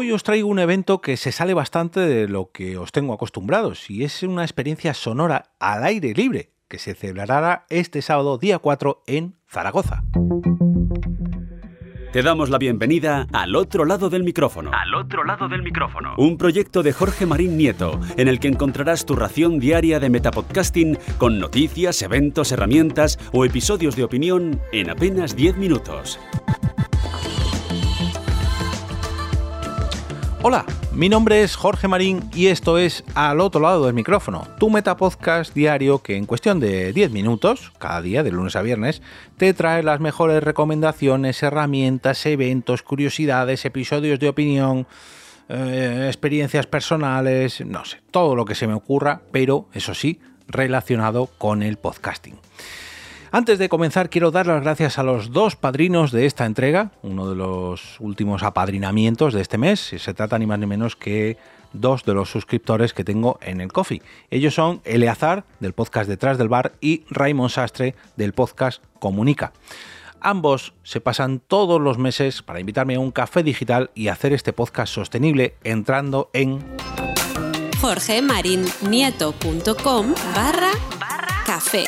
Hoy os traigo un evento que se sale bastante de lo que os tengo acostumbrados y es una experiencia sonora al aire libre que se celebrará este sábado día 4 en Zaragoza. Te damos la bienvenida al otro lado del micrófono. Al otro lado del micrófono. Un proyecto de Jorge Marín Nieto, en el que encontrarás tu ración diaria de metapodcasting con noticias, eventos, herramientas o episodios de opinión en apenas 10 minutos. Hola, mi nombre es Jorge Marín y esto es Al otro lado del micrófono, tu metapodcast diario que en cuestión de 10 minutos, cada día de lunes a viernes, te trae las mejores recomendaciones, herramientas, eventos, curiosidades, episodios de opinión, eh, experiencias personales, no sé, todo lo que se me ocurra, pero eso sí, relacionado con el podcasting. Antes de comenzar, quiero dar las gracias a los dos padrinos de esta entrega, uno de los últimos apadrinamientos de este mes. Se trata ni más ni menos que dos de los suscriptores que tengo en el Coffee. Ellos son Eleazar, del podcast Detrás del Bar, y Raymond Sastre, del podcast Comunica. Ambos se pasan todos los meses para invitarme a un café digital y hacer este podcast sostenible entrando en jorgemarinieto.com barra café.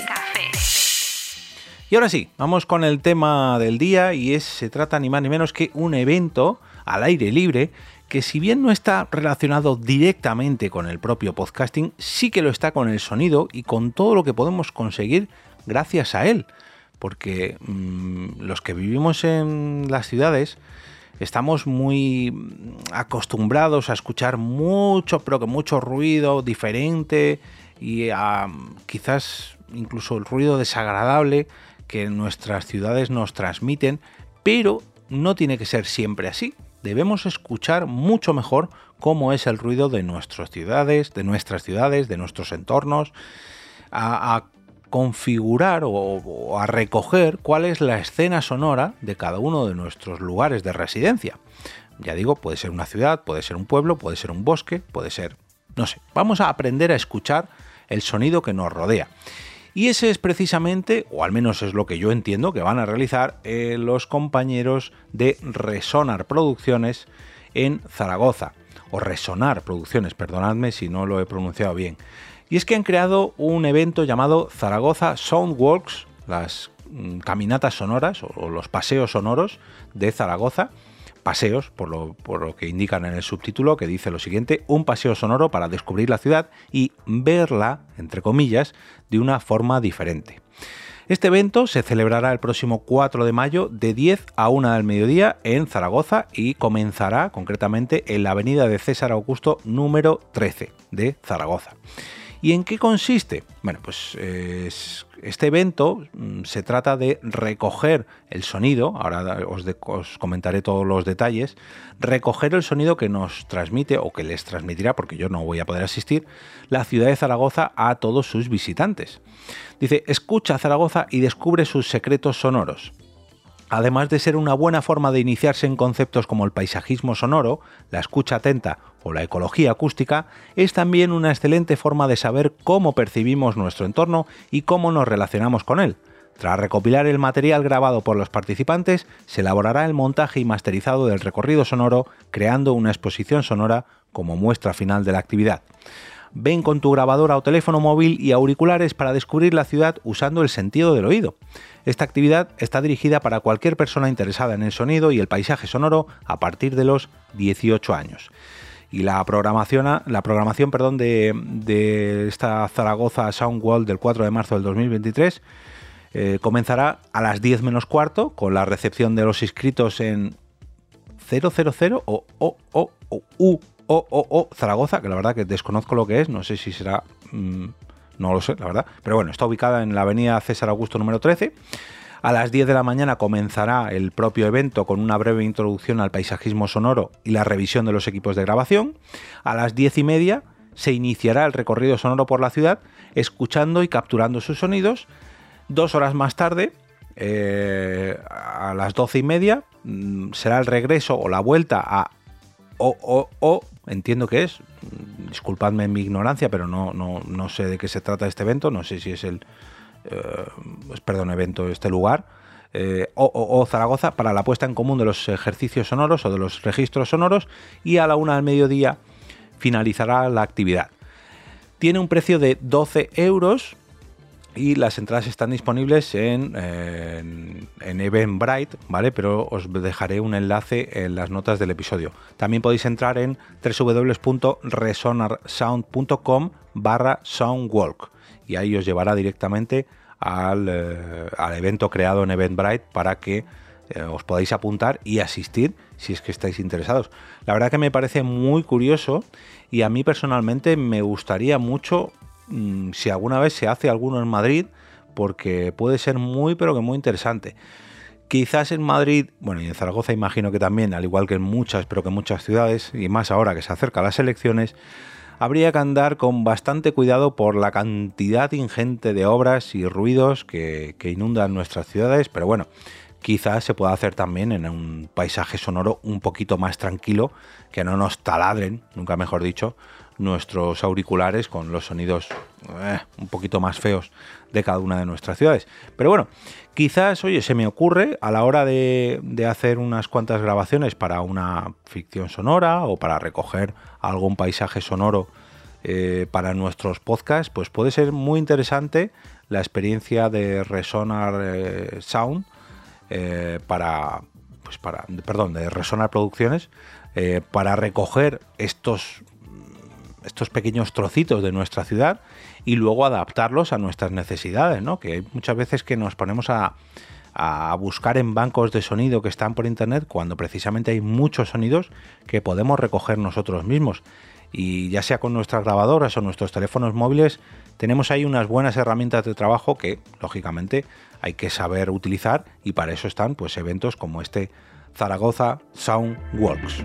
Y ahora sí, vamos con el tema del día y es, se trata ni más ni menos que un evento al aire libre que si bien no está relacionado directamente con el propio podcasting, sí que lo está con el sonido y con todo lo que podemos conseguir gracias a él. Porque mmm, los que vivimos en las ciudades estamos muy acostumbrados a escuchar mucho, pero que mucho ruido diferente y a quizás incluso el ruido desagradable que nuestras ciudades nos transmiten, pero no tiene que ser siempre así. Debemos escuchar mucho mejor cómo es el ruido de nuestras ciudades, de nuestras ciudades, de nuestros entornos, a, configurar o, a recoger cuál es la escena sonora de cada uno de nuestros lugares de residencia. Ya digo, puede ser una ciudad, puede ser un pueblo, puede ser un bosque, puede ser, no sé, vamos a aprender a escuchar el sonido que nos rodea. Y ese es precisamente, o al menos es lo que yo entiendo, que van a realizar eh, los compañeros de Resonar Producciones en Zaragoza. O Resonar Producciones, perdonadme si no lo he pronunciado bien. Y es que han creado un evento llamado Zaragoza Soundwalks, las mm, caminatas sonoras o los paseos sonoros de Zaragoza, paseos, por lo, que indican en el subtítulo, que dice lo siguiente, un paseo sonoro para descubrir la ciudad y verla, entre comillas, de una forma diferente. Este evento se celebrará el próximo 4 de mayo de 10 a 1 del mediodía en Zaragoza y comenzará concretamente en la avenida de César Augusto número 13 de Zaragoza. ¿Y en qué consiste? Bueno, pues es, este evento mm, se trata de recoger el sonido, ahora os, de, os, comentaré todos los detalles, recoger el sonido que nos transmite o que les transmitirá, porque yo no voy a poder asistir, la ciudad de Zaragoza a todos sus visitantes. Dice, escucha Zaragoza y descubre sus secretos sonoros. Además de ser una buena forma de iniciarse en conceptos como el paisajismo sonoro, la escucha atenta o la ecología acústica, es también una excelente forma de saber cómo percibimos nuestro entorno y cómo nos relacionamos con él. Tras recopilar el material grabado por los participantes, se elaborará el montaje y masterizado del recorrido sonoro, creando una exposición sonora como muestra final de la actividad. Ven con tu grabadora o teléfono móvil y auriculares para descubrir la ciudad usando el sentido del oído. Esta actividad está dirigida para cualquier persona interesada en el sonido y el paisaje sonoro a partir de los 18 años. Y la programación, la programación perdón, de, esta Zaragoza Soundwall del 4 de marzo del 2023 eh, comenzará a las 10 menos cuarto con la recepción de los inscritos en 000 o, o, o, o U o, Zaragoza, que la verdad que desconozco lo que es, no sé si será, mmm, no lo sé, la verdad, pero bueno, está ubicada en la avenida César Augusto número 13. A las 10 de la mañana comenzará el propio evento con una breve introducción al paisajismo sonoro y la revisión de los equipos de grabación. A las 10 y media se iniciará el recorrido sonoro por la ciudad, escuchando y capturando sus sonidos. Dos horas más tarde, eh, a las 12 y media, mm, será el regreso o la vuelta a o, o, o entiendo que es, disculpadme mi ignorancia, pero no, no, no, sé de qué se trata este evento, no sé si es el, eh, pues, perdón, evento, este lugar, eh, o, Zaragoza para la puesta en común de los ejercicios sonoros o de los registros sonoros y a la una del mediodía finalizará la actividad. Tiene un precio de 12 euros y las entradas están disponibles en, en, Eventbrite, ¿vale? Pero os dejaré un enlace en las notas del episodio. También podéis entrar en www.resonarsound.com barra soundwalk y ahí os llevará directamente eh, al, evento creado en Eventbrite para que eh, os podáis apuntar y asistir si es que estáis interesados. La verdad que me parece muy curioso y a mí personalmente me gustaría mucho si alguna vez se hace alguno en Madrid porque puede ser muy pero que muy interesante. Quizás en Madrid, bueno, y en Zaragoza imagino que también, al igual que en muchas, pero que en muchas ciudades, y más ahora que se acercan las elecciones, habría que andar con bastante cuidado por la cantidad ingente de obras y ruidos que, inundan nuestras ciudades, pero bueno, quizás se pueda hacer también en un paisaje sonoro un poquito más tranquilo, que no nos taladren, nunca mejor dicho, nuestros auriculares con los sonidos eh, un poquito más feos de cada una de nuestras ciudades. Pero bueno, quizás, oye, se me ocurre a la hora de, de hacer unas cuantas grabaciones para una ficción sonora o para recoger algún paisaje sonoro eh, para nuestros podcasts, pues puede ser muy interesante la experiencia de Resonar eh, Sound para, pues para, perdón, de Resonar Producciones para recoger estos estos pequeños trocitos de nuestra ciudad y luego adaptarlos a nuestras necesidades, ¿no? Que hay muchas veces que nos ponemos a, a buscar en bancos de sonido que están por internet cuando precisamente hay muchos sonidos que podemos recoger nosotros mismos. Y ya sea con nuestras grabadoras o nuestros teléfonos móviles, tenemos ahí unas buenas herramientas de trabajo que, lógicamente, hay que saber utilizar y para eso están pues eventos como este Zaragoza Sound Works.